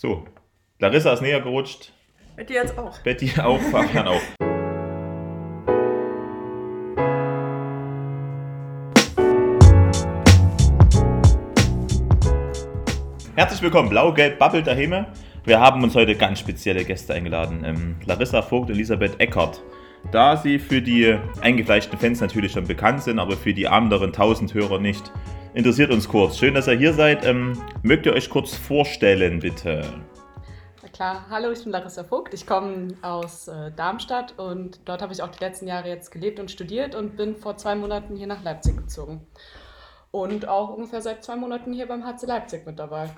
So, Larissa ist näher gerutscht. Betty jetzt auch. Betty auch, Fabian auch. Herzlich willkommen, Blau-Gelb Bubble daheim. Wir haben uns heute ganz spezielle Gäste eingeladen. Ähm, Larissa Vogt und Elisabeth Eckert. Da sie für die eingefleischten Fans natürlich schon bekannt sind, aber für die anderen 1000 Hörer nicht, interessiert uns kurz. Schön, dass ihr hier seid. Ähm, mögt ihr euch kurz vorstellen, bitte? Na klar, hallo, ich bin Larissa Vogt. Ich komme aus äh, Darmstadt und dort habe ich auch die letzten Jahre jetzt gelebt und studiert und bin vor zwei Monaten hier nach Leipzig gezogen. Und auch ungefähr seit zwei Monaten hier beim HC Leipzig mit dabei.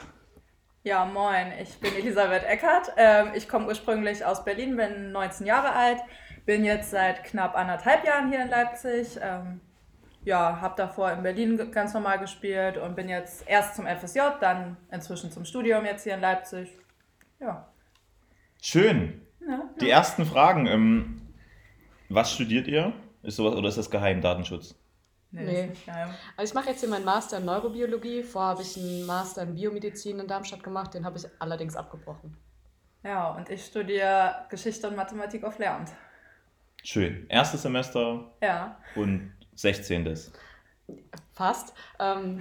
Ja, moin, ich bin Elisabeth Eckert. Ähm, ich komme ursprünglich aus Berlin, bin 19 Jahre alt, bin jetzt seit knapp anderthalb Jahren hier in Leipzig. Ähm, ja, habe davor in Berlin ganz normal gespielt und bin jetzt erst zum FSJ, dann inzwischen zum Studium jetzt hier in Leipzig. Ja. Schön. ja. Die ersten Fragen. Ähm, was studiert ihr? Ist sowas oder ist das geheim Datenschutz? Nee, Nee. Ist nicht geheim. Also ich mache jetzt hier meinen Master in Neurobiologie. Vorher habe ich einen Master in Biomedizin in Darmstadt gemacht, den habe ich allerdings abgebrochen. ja, und ich studiere Geschichte und Mathematik auf Lehramt. Schön. Erstes Semester Ja. und 16. Fast. Ähm,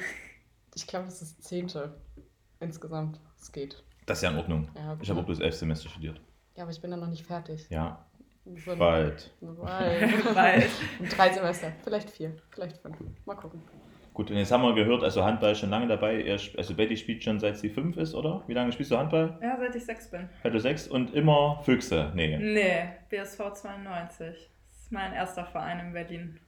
ich glaube, es ist zehnte insgesamt. Es geht. Das ist ja in Ordnung. Ja, Ich habe auch bloß elf Semester studiert. Ja, aber ich bin dann noch nicht fertig. Ja, So bald. Bald. Bald. Drei Semester, vielleicht vier, vielleicht fünf. Mal gucken. Gut, und jetzt haben wir gehört, also Handball ist schon lange dabei. Also Betty spielt schon seit sie fünf ist, oder? Wie lange spielst du Handball? Ja, seit ich sechs bin. Seit du sechs und immer Füchse. Nee. Nee, BSV 92. Das ist mein erster Verein in Berlin.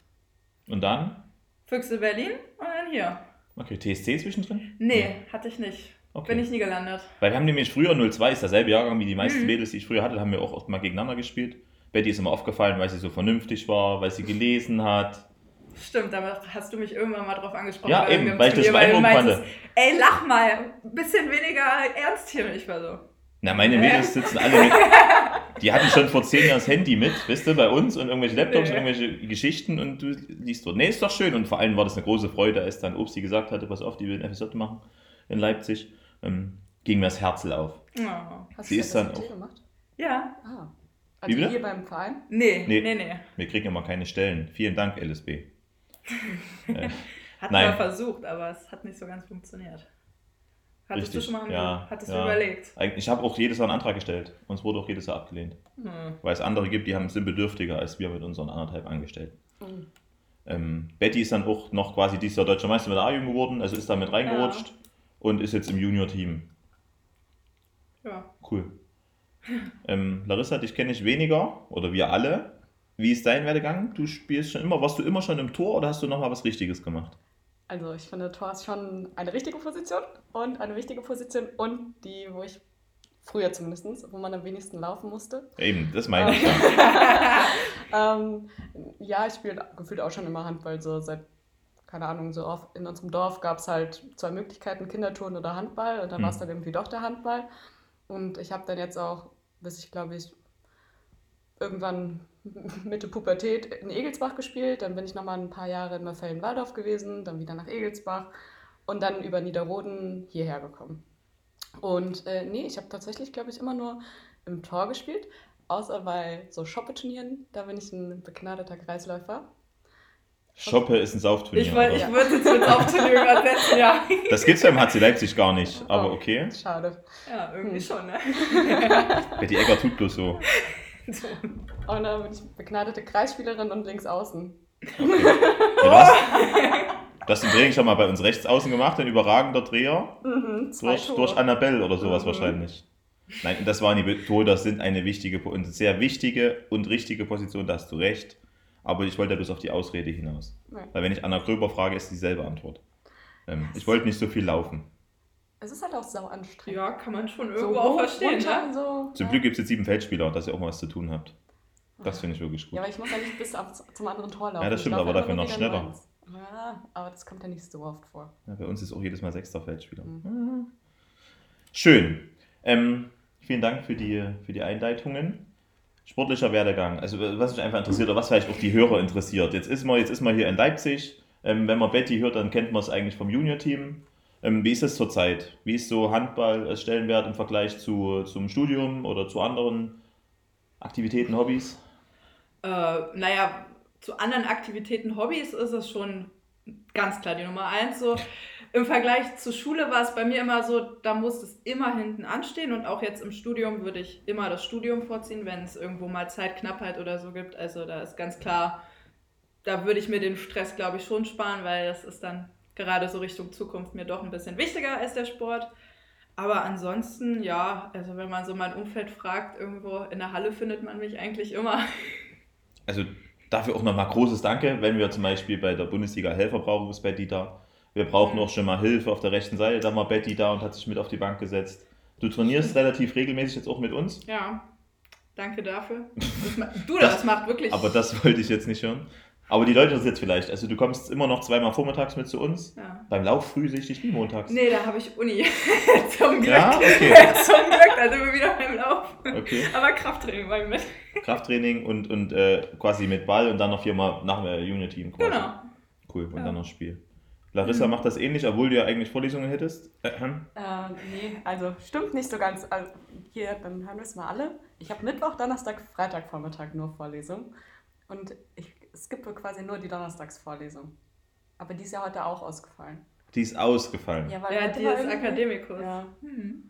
Und dann? Füchse Berlin und dann hier. Okay, TSC zwischendrin? Nee, hatte ich nicht. Okay. Bin ich nie gelandet. Weil wir haben nämlich früher 02, ist derselbe Jahrgang wie die meisten Mhm. Mädels, die ich früher hatte, da haben wir auch oft mal gegeneinander gespielt. Betty ist immer aufgefallen, weil sie so vernünftig war, weil sie gelesen hat. Stimmt, aber hast du mich irgendwann mal drauf angesprochen. Ja, bei eben, weil ich das beeindruckend meintest, Ey, lach mal, ein bisschen weniger ernst hier. Ich war so. Na, meine Mädels sitzen alle mit. Die hatten schon vor zehn Jahren das Handy mit, weißt du, bei uns und irgendwelche Laptops Nee. und irgendwelche Geschichten und du liest dort. Nee, ist doch schön und vor allem war das eine große Freude, als dann Obsti gesagt hatte, pass auf, die will ein FSJ machen in Leipzig. Ähm, ging mir das Herz auf. Oh. Hast Sie du ist das dann auch- gemacht? Ja, Ah. Wie Also bitte? hier beim Verein? nee, Nee. nee, nee. Wir kriegen immer keine Stellen. Vielen Dank, LSB. äh, Hat Nein. mal versucht, aber es hat nicht so ganz funktioniert. Hattest Richtig, du schon mal ja, hattest ja. du überlegt? ich habe auch jedes Jahr einen Antrag gestellt. Uns wurde auch jedes Jahr abgelehnt. Hm. Weil es andere gibt, die haben, sind bedürftiger als wir mit unseren anderthalb Angestellten. Mhm. Ähm, Betty ist dann auch noch quasi dieses Jahr Deutscher Meister mit der A-Jugend geworden, also ist da mit reingerutscht und ist jetzt im Junior-Team. Ja. Cool. ähm, Larissa, dich kenne ich weniger, oder wir alle. Wie ist dein Werdegang? Du spielst schon immer, warst du immer schon im Tor oder hast du nochmal was Richtiges gemacht? Also ich finde, Tor ist schon eine richtige Position und eine wichtige Position und die, wo ich früher zumindest, wo man am wenigsten laufen musste. Eben, das meine ich. Ja. Ähm, ja, ich spiele gefühlt auch schon immer Handball, so seit, keine Ahnung, so auf, in unserem Dorf gab es halt zwei Möglichkeiten, Kinderturnen oder Handball und dann Hm. war es dann irgendwie doch der Handball. Und ich habe dann jetzt auch, bis ich glaube ich irgendwann Mitte Pubertät in Egelsbach gespielt, dann bin ich nochmal ein paar Jahre in Neufelden-Waldorf gewesen, dann wieder nach Egelsbach und dann über Niederroden hierher gekommen. Und äh, nee, ich habe tatsächlich, glaube ich, immer nur im Tor gespielt, außer bei so Shoppe-Turnieren, da bin ich ein begnadeter Kreisläufer. Shoppe ist ein Saufturnier. Ich, oder? ich würde jetzt mit Aufturnier übersetzen, ja. Das gibt's beim HC Leipzig gar nicht, aber Oh. okay. Schade. Ja, irgendwie Hm. schon, ne? Betty Egger tut bloß so. So. Und dann bin ich begnadete Kreisspielerin und links außen. Okay. Ja, du, hast, du Training schon mal bei uns rechts außen gemacht, ein überragender Dreher. Mhm, Durch, Tore. durch Annabelle oder sowas Mhm. wahrscheinlich. Nein, das waren die Tore, das sind eine wichtige, eine sehr wichtige und richtige Position, da hast du recht. Aber ich wollte ja bloß auf die Ausrede hinaus. Ja. Weil wenn ich Anna Gröber frage, ist dieselbe Antwort. Ähm, ich wollte nicht so viel laufen. Es ist halt auch sau anstrengend. Ja, kann man schon so irgendwo auch hoch, verstehen, runter, ne? so. Zum ja. Glück gibt es jetzt sieben Feldspieler, dass ihr auch mal was zu tun habt. Das finde ich wirklich gut. Ja, aber ich muss ja nicht bis auf, zum anderen Tor laufen. Ja, das stimmt, aber dafür noch schneller. meins. Ja, aber das kommt ja nicht so oft vor. Ja, bei uns ist auch jedes Mal sechster Feldspieler. Mhm. Schön. Ähm, vielen Dank für die, für die Einleitungen. Sportlicher Werdegang, also was mich einfach interessiert oder was vielleicht auch die Hörer interessiert. Jetzt ist man, jetzt ist man hier in Leipzig. Ähm, wenn man Betty hört, dann kennt man es eigentlich vom Junior-Team. Ähm, wie ist es zurzeit? Wie ist so Handball als Stellenwert im Vergleich zu, zum Studium oder zu anderen Aktivitäten, Hobbys? Äh, naja, zu anderen Aktivitäten, Hobbys ist es schon ganz klar die Nummer eins. So. Im Vergleich zur Schule war es bei mir immer so, da muss es immer hinten anstehen und auch jetzt im Studium würde ich immer das Studium vorziehen, wenn es irgendwo mal Zeitknappheit oder so gibt. Also da ist ganz klar, da würde ich mir den Stress, glaube ich, schon sparen, weil das ist dann gerade so Richtung Zukunft mir doch ein bisschen wichtiger als der Sport. Aber ansonsten, ja, also wenn man so mein Umfeld fragt, irgendwo in der Halle findet man mich eigentlich immer. Also dafür auch nochmal großes Danke, wenn wir zum Beispiel bei der Bundesliga Helfer brauchen, ist Betty da. Wir brauchen Mhm. auch schon mal Hilfe auf der rechten Seite, da war Betty da und hat sich mit auf die Bank gesetzt. Du trainierst relativ regelmäßig jetzt auch mit uns, Ja, danke dafür. Das du, das, Das- macht wirklich. aber das wollte ich jetzt nicht hören. Aber die Leute das jetzt vielleicht. Also du kommst immer noch zweimal vormittags mit zu uns. ja. Beim Lauf früh sehe ich dich nie montags. Nee, da habe ich Uni. Zum Glück. Ja, okay. Zum Glück, da sind wir wieder beim Lauf. Okay. Aber Krafttraining war ich mit. Krafttraining und, und äh, quasi mit Ball und dann noch viermal nach dem Junior-Team quasi. Genau. Cool. Und Ja. dann noch Spiel. Larissa Mhm. macht das ähnlich, obwohl du ja eigentlich Vorlesungen hättest. Äh, hm? Äh, nee, also stimmt nicht so ganz. Also, hier, dann hören wir es mal alle. Ich habe Mittwoch, Donnerstag, Freitag Vormittag nur Vorlesung. Und ich skippe quasi nur die Donnerstagsvorlesung. Aber die ist ja heute auch ausgefallen. Die ist ausgefallen. Ja, Ja, heute die ist Akademikus. Ja. Hm.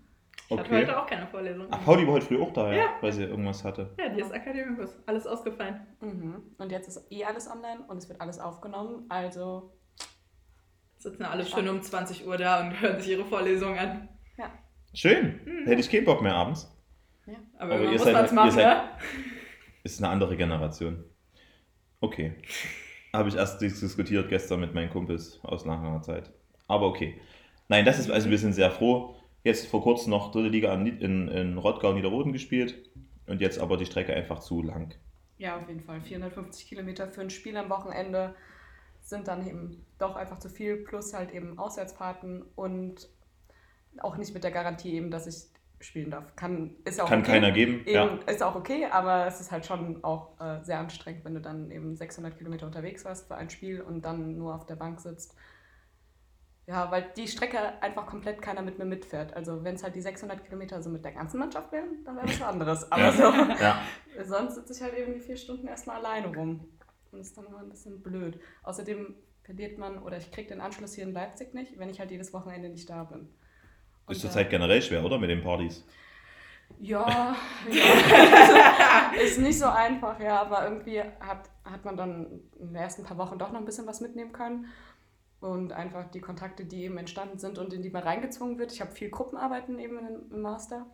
Ich hatte heute auch keine Vorlesung. Ach, Pauli war heute früh auch da, ja, Ja. weil sie irgendwas hatte. Ja, die ist Akademikus. Alles ausgefallen. Mhm. Und jetzt ist eh alles online und es wird alles aufgenommen. Also, Sitzen alle schön um 20 Uhr da und hören sich ihre Vorlesung an. Schön. Mhm. Hätte ich keinen Bock mehr abends. Aber, Aber irgendwann ihr muss seid- man es ihr machen, seid- ne? Ist eine andere Generation. Okay. Habe ich erst diskutiert gestern mit meinen Kumpels aus langer Zeit. Aber okay. Nein, das ist, also wir sind sehr froh. Jetzt vor kurzem noch dritte Liga in, in, Rottgau Niederroden gespielt. Und jetzt aber die Strecke einfach zu lang. ja, auf jeden Fall. 450 Kilometer für ein Spiel am Wochenende sind dann eben doch einfach zu viel. Plus halt eben Auswärtsfahrten und auch nicht mit der Garantie eben, dass ich spielen darf. Kann, ist ja auch Kann okay. keiner geben. Eben, Ja. Ist auch okay, aber es ist halt schon auch äh, sehr anstrengend, wenn du dann eben 600 Kilometer unterwegs warst für ein Spiel und dann nur auf der Bank sitzt. Ja, weil die Strecke einfach komplett keiner mit mir mitfährt. Also wenn es halt die 600 Kilometer so mit der ganzen Mannschaft wären, dann wäre das was anderes. Aber Ja. so, ja. sonst sitze ich halt eben die vier Stunden erstmal alleine rum. Und das ist dann immer ein bisschen blöd. Außerdem verliert man, oder ich kriege den Anschluss hier in Leipzig nicht, wenn ich halt jedes Wochenende nicht da bin. Und, Ist zurzeit generell schwer, oder? Mit den Partys. ja, ja. ist nicht so einfach, ja, aber irgendwie hat, hat man dann in den ersten paar Wochen doch noch ein bisschen was mitnehmen können. Und einfach die Kontakte, die eben entstanden sind und in die man reingezwungen wird. Ich habe viel Gruppenarbeiten eben im, Master.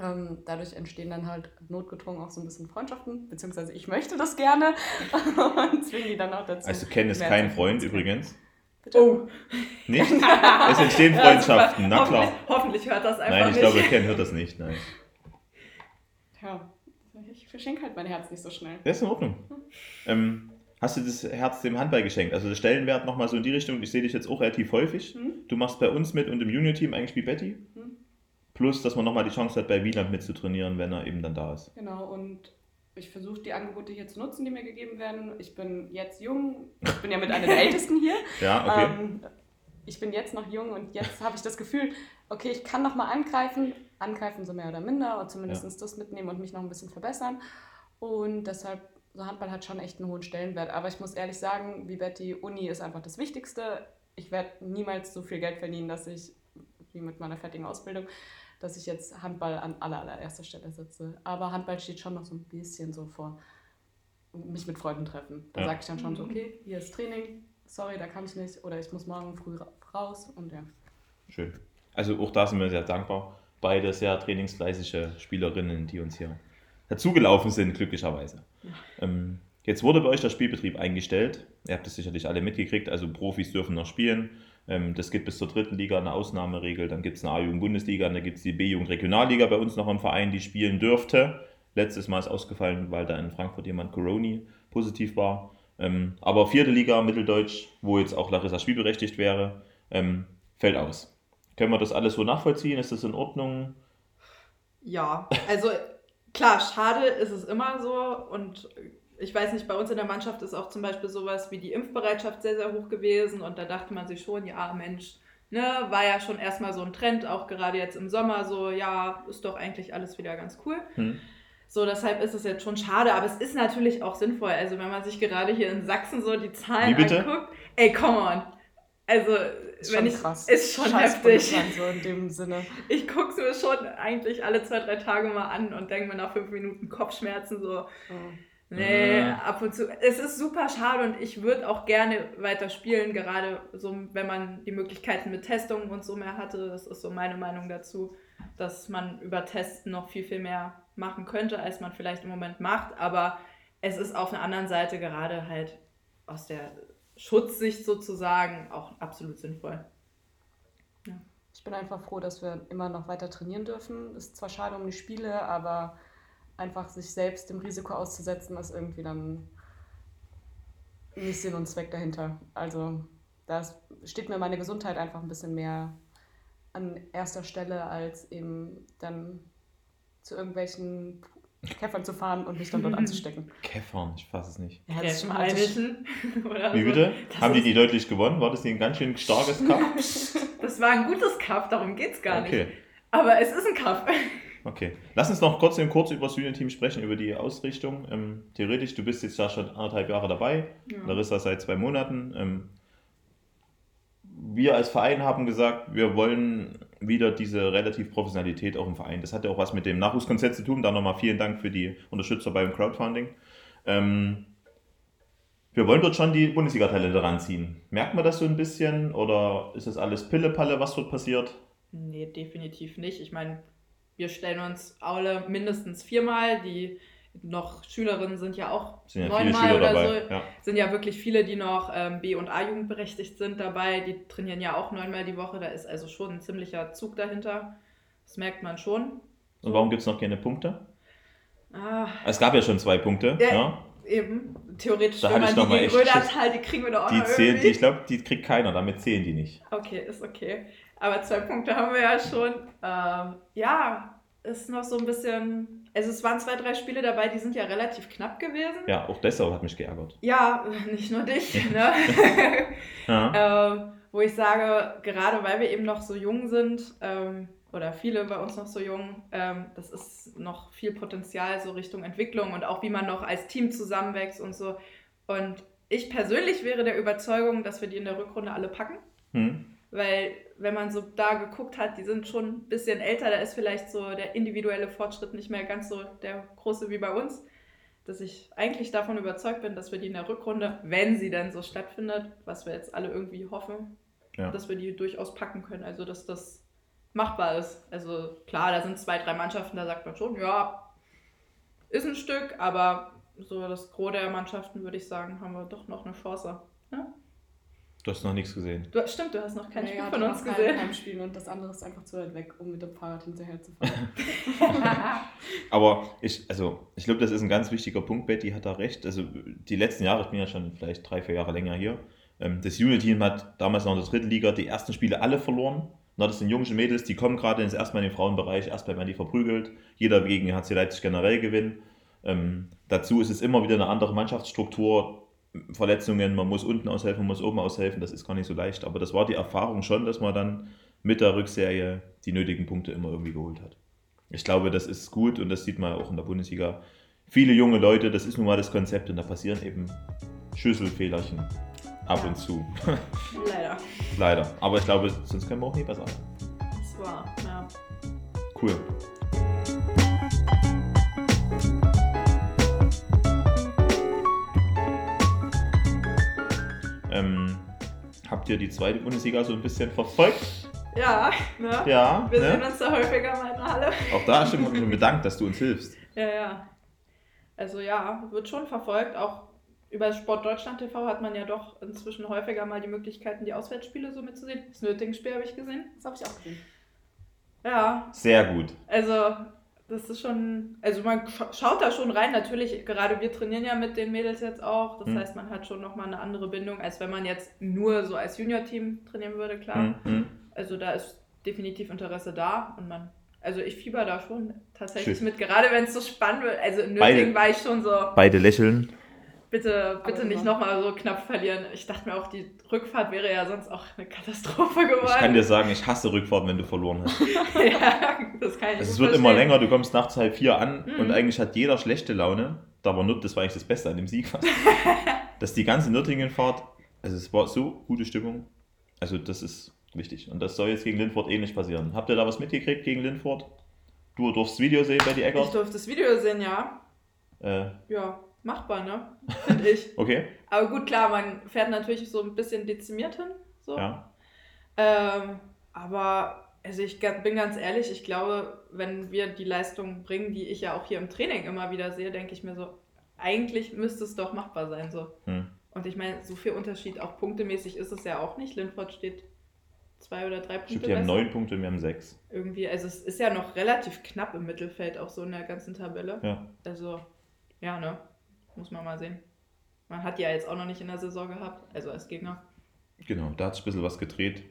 Ähm, dadurch entstehen dann halt notgedrungen auch so ein bisschen Freundschaften, beziehungsweise ich möchte das gerne und zwinge die dann auch dazu. Also Ken ist kein Freund übrigens. Bitte? Oh, Nicht? Es entstehen Freundschaften, na klar. Hoffentlich, hoffentlich hört das einfach Nein, ich nicht. glaube, Ken hört das nicht. Nein. Ja, ich verschenke halt mein Herz nicht so schnell. Das ist in Ordnung. Ähm, hast du das Herz dem Handball geschenkt? Also der Stellenwert nochmal so in die Richtung. Ich sehe dich jetzt auch relativ häufig. Hm? Du machst bei uns mit und im Junior-Team eigentlich wie Betty. Hm? Plus, dass man nochmal die Chance hat, bei Wieland mitzutrainieren, wenn er eben dann da ist. Genau, und ich versuche die Angebote hier zu nutzen, die mir gegeben werden. Ich bin jetzt jung, ich bin ja mit einer der Ältesten hier. Ja, okay. Ähm, ich bin jetzt noch jung und jetzt habe ich das Gefühl, okay, ich kann noch mal angreifen, angreifen so mehr oder minder, oder zumindest das mitnehmen und mich noch ein bisschen verbessern. Und deshalb, so Handball hat schon echt einen hohen Stellenwert. Aber ich muss ehrlich sagen, wie Betty, Uni ist einfach das Wichtigste. Ich werde niemals so viel Geld verdienen, dass ich, wie mit meiner fertigen Ausbildung, dass ich jetzt Handball an aller, allererster Stelle setze. Aber Handball steht schon noch so ein bisschen so vor, mich mit Freunden treffen. Da Ja. sage ich dann schon so, okay, hier ist Training, sorry, da kann ich nicht. Oder ich muss morgen früh ra- raus und ja. Schön. Also auch da sind wir sehr dankbar. Beide sehr trainingsfleißige Spielerinnen, die uns hier dazugelaufen sind, glücklicherweise. Ähm, jetzt wurde bei euch der Spielbetrieb eingestellt. Ihr habt es sicherlich alle mitgekriegt. Also Profis dürfen noch spielen. Ähm, das gibt bis zur dritten Liga eine Ausnahmeregel. Dann gibt es eine A-Jugend-Bundesliga, dann gibt es die B-Jugend-Regionalliga bei uns noch im Verein, die spielen dürfte. Letztes Mal ist ausgefallen, weil da in Frankfurt jemand Coroni positiv war. Ähm, aber vierte Liga, Mitteldeutsch, wo jetzt auch Larissa spielberechtigt wäre, ähm, fällt aus. Können wir das alles so nachvollziehen? Ist das in Ordnung? Ja, also klar, schade ist es immer so und ich weiß nicht, bei uns in der Mannschaft ist auch zum Beispiel sowas wie die Impfbereitschaft sehr, sehr hoch gewesen und da dachte man sich schon, ja Mensch, ne, war ja schon erstmal so ein Trend, auch gerade jetzt im Sommer, so, ja, ist doch eigentlich alles wieder ganz cool. Hm. So, deshalb ist es jetzt schon schade, aber es ist natürlich auch sinnvoll. Also, wenn man sich gerade hier in Sachsen so die Zahlen anguckt, ey, come on. Also, Ist wenn schon ich, krass. ist schon Scheiß heftig. So in dem Sinne. Ich gucke es mir schon eigentlich alle zwei, drei Tage mal an und denke mir nach fünf Minuten Kopfschmerzen so, Ja. Nee, Ja. ab und zu. Es ist super schade und ich würde auch gerne weiter spielen, gerade so, wenn man die Möglichkeiten mit Testungen und so mehr hatte. Das ist so meine Meinung dazu, dass man über Testen noch viel, viel mehr machen könnte, als man vielleicht im Moment macht. Aber es ist auf der anderen Seite gerade halt aus der Schutzsicht sozusagen auch absolut sinnvoll. Ich bin einfach froh, dass wir immer noch weiter trainieren dürfen. Ist zwar schade um die Spiele, aber einfach sich selbst dem Risiko auszusetzen, ist irgendwie dann nicht Sinn und Zweck dahinter. Also da steht mir meine Gesundheit einfach ein bisschen mehr an erster Stelle, als eben dann zu irgendwelchen Kämpfern zu fahren und mich dann dort anzustecken. Käffern, ich fasse es nicht. Ja, das ist schon Kämpfen richtig. einmischen oder Wie so. bitte? Das Haben die die deutlich gewonnen? War das nicht ein ganz schön starkes Cup? Das war ein gutes Cup, darum geht's gar Okay, nicht. Aber es ist ein Cup. Okay. Lass uns noch kurz, kurz über das Junior-Team sprechen, über die Ausrichtung. Ähm, theoretisch, du bist jetzt ja schon anderthalb Jahre dabei. Ja. Larissa seit zwei Monaten. Ähm, wir als Verein haben gesagt, wir wollen wieder diese relativ Professionalität auch im Verein. Das hat ja auch was mit dem Nachwuchskonzept zu tun. Da nochmal vielen Dank für die Unterstützer beim Crowdfunding. Ähm, wir wollen dort schon die Bundesliga-Talente ranziehen. Merkt man das so ein bisschen oder ist das alles Pille-Palle, was dort passiert? Nee, definitiv nicht. Ich meine, wir stellen uns alle mindestens viermal. Die noch Schülerinnen sind ja auch Sind ja neunmal oder dabei. so. Ja. Sind ja wirklich viele, die noch ähm, B- und A-Jugend berechtigt sind dabei. Die trainieren ja auch neunmal die Woche. Da ist also schon ein ziemlicher Zug dahinter. Das merkt man schon. Und warum gibt es noch keine Punkte? Ah, Es gab ja schon zwei Punkte. Ja, Ja. eben. Theoretisch, Da wenn man noch die mal gegen Rödertal, die kriegen wir doch auch Die noch zählen, die, ich glaube, die kriegt keiner, damit zählen die nicht. Okay, ist okay. Aber zwei Punkte haben wir ja schon. Ähm, ja, ist noch so ein bisschen. Also es waren zwei, drei Spiele dabei, die sind ja relativ knapp gewesen. Ja, auch deshalb hat mich geärgert. Ja, nicht nur dich, ne? Ja. ähm, wo ich sage, gerade weil wir eben noch so jung sind, ähm, oder viele bei uns noch so jung, ähm, das ist noch viel Potenzial so Richtung Entwicklung und auch wie man noch als Team zusammenwächst und so. Und ich persönlich wäre der Überzeugung, dass wir die in der Rückrunde alle packen. Hm. Weil, wenn man so da geguckt hat, die sind schon ein bisschen älter, da ist vielleicht so der individuelle Fortschritt nicht mehr ganz so der große wie bei uns. Dass ich eigentlich davon überzeugt bin, dass wir die in der Rückrunde, wenn sie dann so stattfindet, was wir jetzt alle irgendwie hoffen, Ja. dass wir die durchaus packen können. Also, dass das machbar ist. Also, klar, da sind zwei, drei Mannschaften, da sagt man schon, ja, ist ein Stück, aber so das Gros der Mannschaften, würde ich sagen, haben wir doch noch eine Chance. Ja? Du hast noch nichts gesehen. Du, stimmt, du hast noch kein Nee, Spiel hat von noch uns kein gesehen. Heimspiel und das andere ist einfach zu weit weg, um mit dem Fahrrad hinterher zu fahren. Aber ich, also, ich glaube, das ist ein ganz wichtiger Punkt. Betty hat da recht. Also, die letzten Jahre, ich bin ja schon vielleicht drei, vier Jahre länger hier. ähm, Das Unity-Team hat damals noch in der dritten Liga die ersten Spiele alle verloren. Na, das sind junge Mädels, die kommen gerade ins erstmal in den Frauenbereich, erstmal werden die verprügelt. Jeder gegen HC Leipzig generell gewinnen. Ähm, dazu ist es immer wieder eine andere Mannschaftsstruktur. Verletzungen, man muss unten aushelfen, man muss oben aushelfen, das ist gar nicht so leicht. Aber das war die Erfahrung schon, dass man dann mit der Rückserie die nötigen Punkte immer irgendwie geholt hat. Ich glaube, das ist gut und das sieht man auch in der Bundesliga. Viele junge Leute, das ist nun mal das Konzept und da passieren eben Schüsselfehlerchen ab Ja. und zu. Leider. Leider. Aber ich glaube, sonst können wir auch nie besser. Das war, ja. Cool. Ähm, habt ihr die zweite Bundesliga so ein bisschen verfolgt? Ja, ne? Ja. Wir sehen Ne? uns da häufiger mal in der Halle. Auch da stimmt mich schon bedankt, dass du uns hilfst. Ja, ja. Also ja, wird schon verfolgt. Auch über Sport Deutschland TV hat man ja doch inzwischen häufiger mal die Möglichkeiten, die Auswärtsspiele so mitzusehen. Das Nötigen-Spiel habe ich gesehen. Das habe ich auch gesehen. Ja, Sehr gut. also das ist schon, also man sch- schaut da schon rein. Natürlich, gerade wir trainieren ja mit den Mädels jetzt auch. Das Hm. heißt, man hat schon nochmal eine andere Bindung, als wenn man jetzt nur so als Junior-Team trainieren würde, klar. Hm, hm. Also da ist definitiv Interesse da und man, also ich fieber da schon tatsächlich Schön. mit, gerade wenn es so spannend wird. Also in. Nötigen war ich schon so, Beide lächeln. Bitte, bitte nicht nochmal so knapp verlieren. Ich dachte mir auch, die Rückfahrt wäre ja sonst auch eine Katastrophe geworden. Ich kann dir sagen, ich hasse Rückfahrten, wenn du verloren hast. ja, das kann ich Also es wird immer länger, du kommst nachts halb vier an Mhm. und eigentlich hat jeder schlechte Laune. Da war Nürt, das war eigentlich das Beste an dem Sieg fast. Dass die ganze Nürtingen-Fahrt, also es war so gute Stimmung. Also das ist wichtig. Und das soll jetzt gegen Lindford ähnlich passieren. Habt ihr da was mitgekriegt gegen Lindford? Du durfst das Video sehen bei die Ich Eckert? durfte das Video sehen, ja. Äh, Ja, machbar, ne? Finde ich. okay, Aber gut, klar, man fährt natürlich so ein bisschen dezimiert hin. So. ja. Ähm, aber also ich bin ganz ehrlich, ich glaube, wenn wir die Leistung bringen, die ich ja auch hier im Training immer wieder sehe, denke ich mir so, eigentlich müsste es doch machbar sein. So. Hm. Und ich meine, so viel Unterschied, auch punktemäßig ist es ja auch nicht. Linford steht zwei oder drei Punkte glaube, die haben neun Punkte und wir haben sechs. Irgendwie, also es ist ja noch relativ knapp im Mittelfeld, auch so in der ganzen Tabelle. Ja. Also, ja, ne? Muss man mal sehen. Man hat die ja jetzt auch noch nicht in der Saison gehabt, also als Gegner. Genau, da hat sich ein bisschen was gedreht.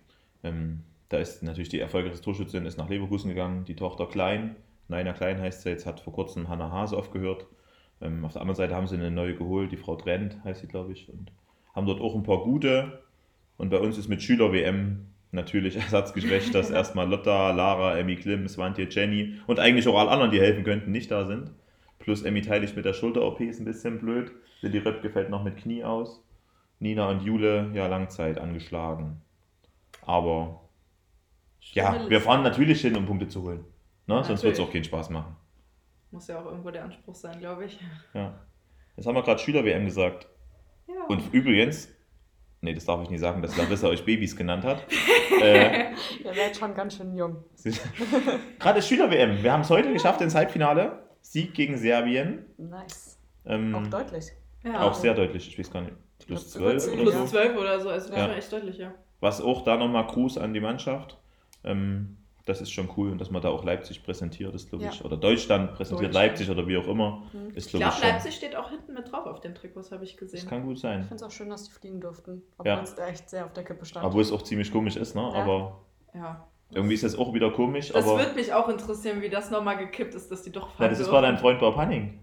Ähm, da ist natürlich die erfolgreiche Torschützin ist nach Leverkusen gegangen, die Tochter Klein, Naina Klein heißt sie jetzt, hat vor kurzem Hannah Hase aufgehört. Ähm, auf der anderen Seite haben sie eine neue geholt, die Frau Trent heißt sie, glaube ich, und haben dort auch ein paar gute. Und bei uns ist mit Schüler-WM natürlich ersatzgeschwächt, dass erstmal Lotta, Lara, Emmy Klim, Swantje, Jenny und eigentlich auch alle anderen, die helfen könnten, nicht da sind. Plus Emmy Teilig mit der Schulter-OP ist ein bisschen blöd. Lilly Röpke fällt noch mit Knie aus. Nina und Jule, ja, Langzeit angeschlagen. Aber ja, Schlimme wir Liste. fahren natürlich hin, um Punkte zu holen. Ne? Ja, Sonst wird es auch keinen Spaß machen. Muss ja auch irgendwo der Anspruch sein, glaube ich. Ja. Jetzt haben wir gerade Schüler-WM gesagt. Ja. Und übrigens, nee, das darf ich nicht sagen, dass Larissa euch Babys genannt hat. äh, Ihr werdet schon ganz schön jung. gerade Schüler-WM. Wir haben es heute geschafft ins Halbfinale. Sieg gegen Serbien. Nice. Ähm, Auch deutlich. ja. auch sehr deutlich. Ich weiß gar nicht. Plus Ich glaub, 12 über oder Plus so. 12 oder so, also das Ja. war echt deutlich, ja. Was auch da nochmal Gruß an die Mannschaft. Ähm, das ist schon cool und dass man da auch Leipzig präsentiert, ist glaube Ja. ich. Oder Deutschland präsentiert Deutschland. Leipzig oder wie auch immer. Hm. Ist Ich glaube ich. Leipzig steht auch hinten mit drauf auf den Trikots, habe ich Das gesehen. kann gut Ich sein. finde es auch schön, dass die fliegen durften. Ja. Obwohl es echt sehr auf der Kippe stand. Obwohl es auch ziemlich komisch ist, ne? Ja. Aber Ja. Irgendwie ist das auch wieder komisch. Das aber würde mich auch interessieren, wie das nochmal gekippt ist, dass die doch ja, fahren das ist, war dein Freund Bob Hanning.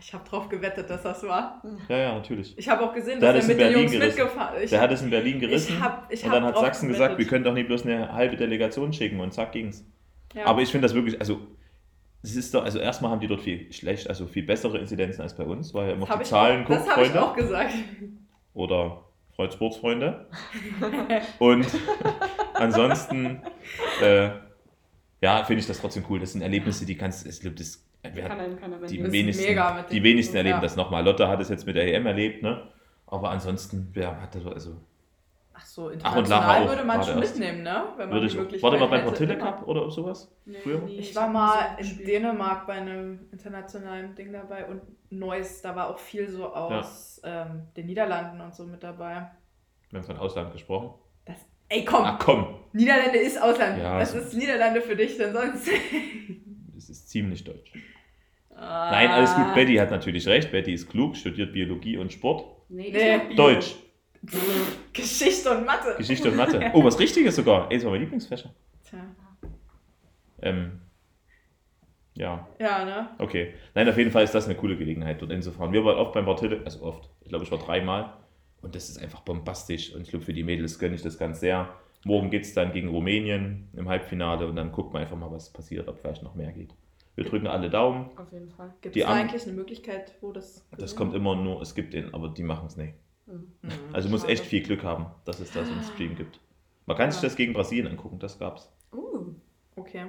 Ich habe drauf gewettet, dass das war. Ja, ja, natürlich. Ich habe auch gesehen, dass er in mit den Berlin Jungs gerissen. mitgefahren ist. Der hat es in Berlin gerissen. Ich hab, ich und dann hat Sachsen gesagt, wir gewettet. können doch nicht bloß eine halbe Delegation schicken und zack ging's. Ja. Aber ich finde das wirklich, also es ist doch, also erstmal haben die dort viel schlecht, also viel bessere Inzidenzen als bei uns, weil ja immer das die Zahlen guckt, Das habe ich auch gesagt. oder Freud Sportsfreunde. Und ansonsten, äh, ja, finde ich das trotzdem cool. Das sind Erlebnisse, die kannst hat, einem keiner mehr die wenigsten, die wenigsten erleben ja. das nochmal. Lotte hat es jetzt mit der EM erlebt, ne? Aber ansonsten, wer hat das, also, Ach so, Ach, und international Lara auch, würde man schon erst. mitnehmen, ne? Wenn man würde die ich, Möglichkeit warte mal beim immer. Cup oder sowas? Nee, früher? nie. Ich war mal in gespielt. Dänemark bei einem internationalen Ding dabei und Neuss, da war auch viel so aus ähm, den Niederlanden und so mit dabei. Wir haben von Ausland gesprochen. Das, ey, komm, Ach komm, Niederlande ist Ausland. Ja, Was so- ist Niederlande für dich denn sonst? das ist ziemlich deutsch. Ah. Nein, alles gut. Betty hat natürlich recht. Betty ist klug, studiert Biologie und Sport. Nee, Nee. Deutsch, Geschichte und Mathe. Geschichte und Mathe. Oh, was Richtiges sogar. Ey, das war mein Lieblingsfächer. Tja. Ähm, ja, Ja, ne? okay. Nein, auf jeden Fall ist das eine coole Gelegenheit, dort hinzufahren. Wir waren oft beim Bartille, also oft. Ich glaube, ich war dreimal. Und das ist einfach bombastisch. Und ich glaube, für die Mädels gönne ich das ganz sehr. Morgen geht es dann gegen Rumänien im Halbfinale und dann guckt man einfach mal, was passiert, ob vielleicht noch mehr geht. Wir drücken alle Daumen. Auf jeden Fall. Gibt es eigentlich eine Möglichkeit, wo das. Das kommt immer nur, es gibt den, aber die machen es nicht. Hm. Mhm. Also du musst Schade. echt viel Glück haben, dass es das im Stream gibt. Man kann sich Ja. das gegen Brasilien angucken, das gab's. Uh, Okay.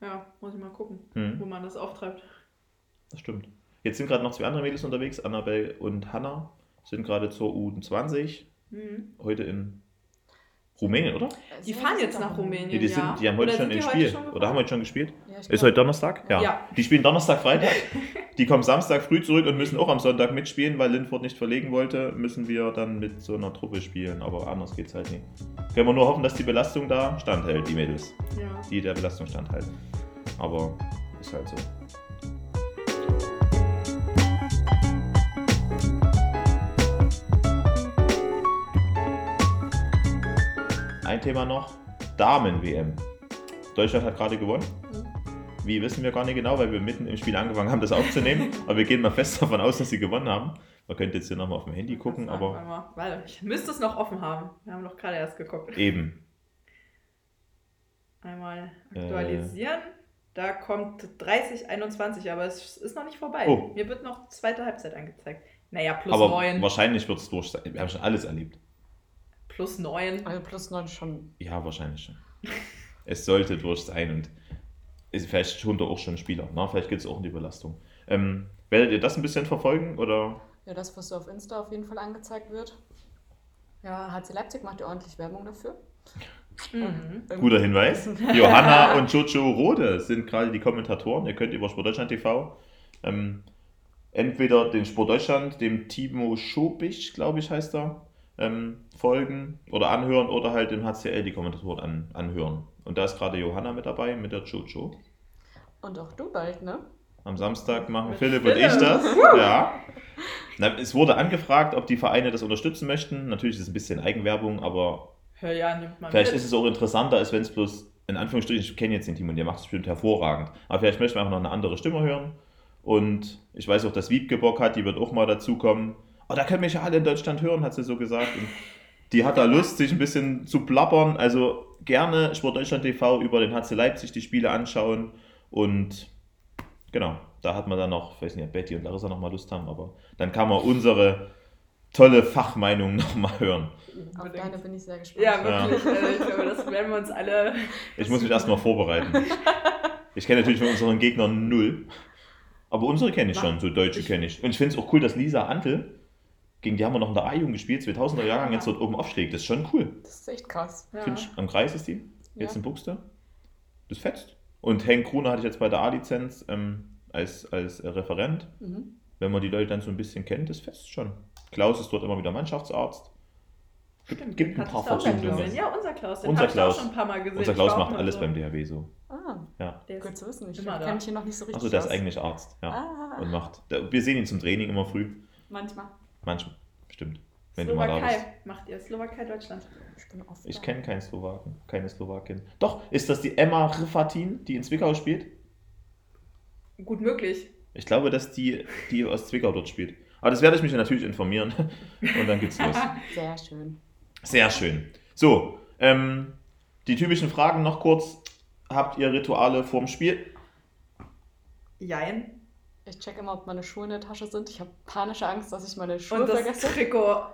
Ja, muss ich mal gucken, Hm. wo man das auftreibt. Das stimmt. Jetzt sind gerade noch zwei andere Mädels unterwegs, Annabelle und Hanna, sind gerade zur U20, Mhm. heute in Rumänien, oder? Die fahren jetzt nach Rumänien. Nee, die, sind, die haben heute Oder schon ein Spiel. schon oder haben heute schon gespielt? Ja, ich Ist heute Donnerstag? Ja. Ja. Die spielen Donnerstag, Freitag. Die kommen Samstag früh zurück und müssen auch am Sonntag mitspielen, weil Lindford nicht verlegen wollte, müssen wir dann mit so einer Truppe spielen, aber anders geht's halt nicht. Können wir nur hoffen, dass die Belastung da standhält, die Mädels. Ja. die der Belastung standhalten. Aber ist halt so. Ein Thema noch: Damen-WM. Deutschland hat gerade gewonnen. Wie wissen wir gar nicht genau, weil wir mitten im Spiel angefangen haben, das aufzunehmen. aber wir gehen mal fest davon aus, dass sie gewonnen haben. Man könnte jetzt hier nochmal auf dem Handy gucken, Warte aber mal, Weil ich müsste es noch offen haben. Wir haben doch gerade erst geguckt. eben. Einmal Äh. aktualisieren. Da kommt 30, 21, aber es ist noch nicht vorbei. Oh. Mir wird noch zweite Halbzeit angezeigt. Naja, plus aber 9. wahrscheinlich wird es durch sein. Wir haben schon alles erlebt. Plus 9. Also plus 9 schon. Ja, wahrscheinlich schon. es sollte durch sein und ist vielleicht schon auch schon Spieler. Na, vielleicht gibt es auch eine Überlastung. Ähm, werdet ihr das ein bisschen verfolgen oder? Ja, das, was so auf Insta auf jeden Fall angezeigt wird. Ja, HC Leipzig macht ja ordentlich Werbung dafür. Mhm. Guter Hinweis. Johanna und Jojo Rode sind gerade die Kommentatoren. Ihr könnt über Sportdeutschland TV ähm, entweder den Sportdeutschland, dem Timo Schobich, glaube ich, heißt er, ähm, folgen oder anhören oder halt dem HCL die Kommentatoren an, anhören. Und da ist gerade Johanna mit dabei, mit der Jojo. Und auch du bald, ne? Am Samstag machen Mit Philipp und Philipp. ich das. Ja. Na, es wurde angefragt, ob die Vereine das unterstützen möchten. Natürlich ist es ein bisschen Eigenwerbung, aber Hör ja, nimmt man Vielleicht mit. ist es auch interessanter, als wenn es bloß, in Anführungsstrichen, ich kenne jetzt den Team und der macht es bestimmt hervorragend. Aber vielleicht möchten wir einfach noch eine andere Stimme hören. Und ich weiß auch, dass Wiebke Bock hat, die wird auch mal dazukommen. Oh, da können mich ja alle in Deutschland hören, hat sie so gesagt. Und die hat da Lust, sich ein bisschen zu plappern. Also gerne Sportdeutschland TV über den HC Leipzig die Spiele anschauen. Und genau, da hat man dann noch, ich weiß nicht, ob Betty und Larissa noch mal Lust haben, aber dann kann man unsere tolle Fachmeinung noch mal hören. Auf deine bin ich sehr gespannt. Ja, wirklich. Also ich glaube, das werden wir uns alle. Ich muss mich erstmal vorbereiten. Ich kenne natürlich von unseren Gegnern null. Aber unsere kenne ich schon, so Deutsche kenne ich. Und ich finde es auch cool, dass Lisa Antel, gegen die haben wir noch in der A-Jugend gespielt, 2000er Jahrgang, jetzt dort oben aufschlägt. Das ist schon cool. Das ist echt krass. Ja. Ich, am Kreis ist die, jetzt Ja. in Buxte. Das fetzt. Und Henk Krone hatte ich jetzt bei der A-Lizenz ähm, als, als äh, Referent. Mhm. Wenn man die Leute dann so ein bisschen kennt, das fetzt schon. Klaus ist dort immer wieder Mannschaftsarzt. Stimmt, gibt ein paar gesehen. Ja, unser Klaus. Den Unser ich Klaus. auch schon ein paar Mal gesehen. Unser Klaus macht alles so. beim DHW so. Ah, Ja. Der gut ist zu wissen. Ich kenne ich ihn noch nicht so richtig. Achso, der ist eigentlich Arzt. Ja. Ah, Und macht. Wir sehen ihn zum Training immer früh. manchmal. Manchmal. Stimmt. Wenn du mal da Slowakei bist. macht ihr. Slowakei, Deutschland. Ich bin oft Ich kenne keinen Slowaken. Keine Slowakin. Doch, ist das die Emma Rifatin, die in Zwickau spielt? Gut möglich. Ich glaube, dass die, die aus Zwickau dort spielt. Aber das werde ich mich natürlich informieren. Und dann geht's los. Sehr schön. Sehr schön. So, ähm, die typischen Fragen noch kurz. Habt ihr Rituale vorm Spiel? Jein. Ich check immer, ob meine Schuhe in der Tasche sind. Ich habe panische Angst, dass ich meine Schuhe Und das vergesse. Trikot.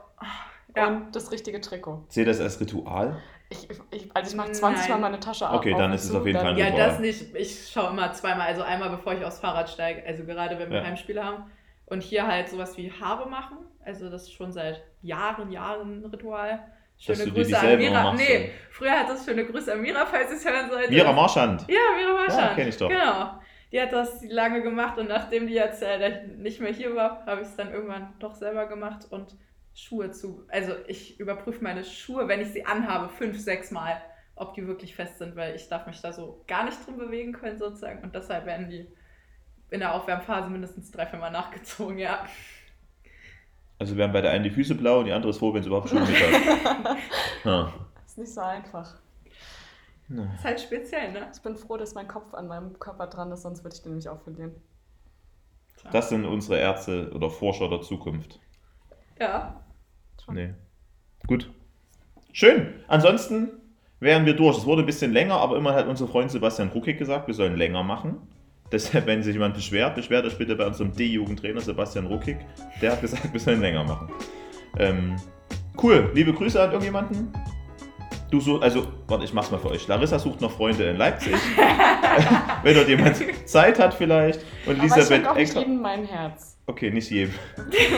Ja. Und das richtige Trikot. Seht das als Ritual? Ich, ich, also ich mache 20 Mal Nein. meine Tasche auf. Okay, dann ist es auf jeden Fall ein Ja, Ritual. das nicht. Ich schaue immer zweimal, also einmal bevor ich aufs Fahrrad steige, also gerade wenn wir Ja. Heimspiele haben. Und hier halt sowas wie Haare machen. Also das ist schon seit Jahren, Jahren ein Ritual. Dass Schöne Grüße an Mira. machst, Nee, früher hat das schöne Grüße an Mira, falls ihr es hören solltet. Mira Marschand. Ja, Mira Marschand. Ja, kenn ich doch. Genau. Die hat das lange gemacht und nachdem die jetzt äh, nicht mehr hier war, habe ich es dann irgendwann doch selber gemacht und Schuhe zu. Also ich überprüfe meine Schuhe, wenn ich sie anhabe, fünf, sechs Mal, ob die wirklich fest sind, weil ich darf mich da so gar nicht drin bewegen können sozusagen und deshalb werden die in der Aufwärmphase mindestens drei, vier Mal nachgezogen, ja. Also werden bei der einen die Füße blau und die andere ist froh, wenn sie überhaupt schon mit hat. Ja. Ist nicht so einfach. Ist halt speziell, ne? Ich bin froh, dass mein Kopf an meinem Körper dran ist, sonst würde ich den nämlich auch verlieren. Das sind unsere Ärzte oder Forscher der Zukunft. Ja. Nee. Gut. Schön. Ansonsten wären wir durch. Es wurde ein bisschen länger, aber immer hat unser Freund Sebastian Ruckig gesagt, wir sollen länger machen. Deshalb, wenn sich jemand beschwert, beschwert euch bitte bei unserem D-Jugendtrainer Sebastian Ruckig. Der hat gesagt, wir sollen länger machen. Ähm, cool. Liebe Grüße an irgendjemanden. Du so, also, warte, ich mach's mal für euch. Larissa sucht noch Freunde in Leipzig. wenn dort jemand Zeit hat vielleicht. Und Aber ich Elisabeth auch nicht Ecker. jedem mein Herz. Okay, nicht jedem.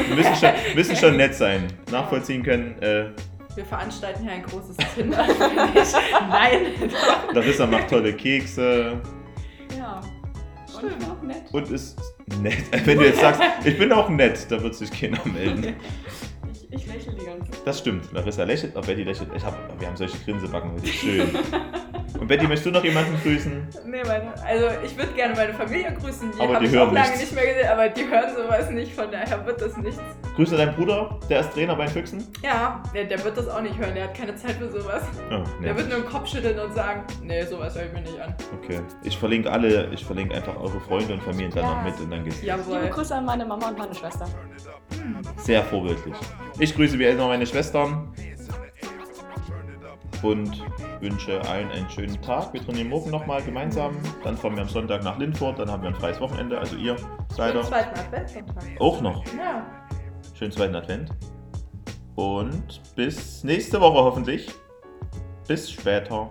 Wir müssen schon, müssen schon nett sein. Nachvollziehen können. Äh, Wir veranstalten hier ein großes Tinder. Nein. Larissa macht tolle Kekse Ja. Und Schön. ich bin auch nett. und ist nett. Wenn du jetzt sagst, ich bin auch nett, da wird sich keiner melden. Ich, ich lächle die ganze Zeit. Das stimmt. Larissa lächelt, aber Betty lächelt. Ich hab, wir haben solche Grinsebacken heute. Schön. Und Betty, möchtest du noch jemanden grüßen? Nee, meine, also ich würde gerne meine Familie grüßen. Die Aber habe ich auch lange nichts. nicht mehr gesehen, aber die hören sowas nicht, von daher wird das nichts. Grüße deinen Bruder, der ist Trainer bei den Füchsen. Ja, der, der wird das auch nicht hören, der hat keine Zeit für sowas. Oh, nee. Der wird nur den Kopf schütteln und sagen, nee, sowas höre ich mir nicht an. Okay. Ich verlinke alle, ich verlinke einfach eure Freunde und Familien dann Ja. noch mit und dann geht's. Liebe Jawohl. Grüße an meine Mama und meine Schwester. Sehr vorbildlich. Ich grüße wie immer meine Schwestern und wünsche allen einen schönen Tag. Wir trainieren morgen nochmal gemeinsam. Dann fahren wir am Sonntag nach Lindfurt, dann haben wir ein freies Wochenende, also ihr Den leider. zweiten Adventssonntag. Auch noch. Ja. Schönen zweiten Advent. Und bis nächste Woche hoffentlich. Bis später.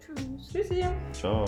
Tschüss. Tschüssi. Ciao.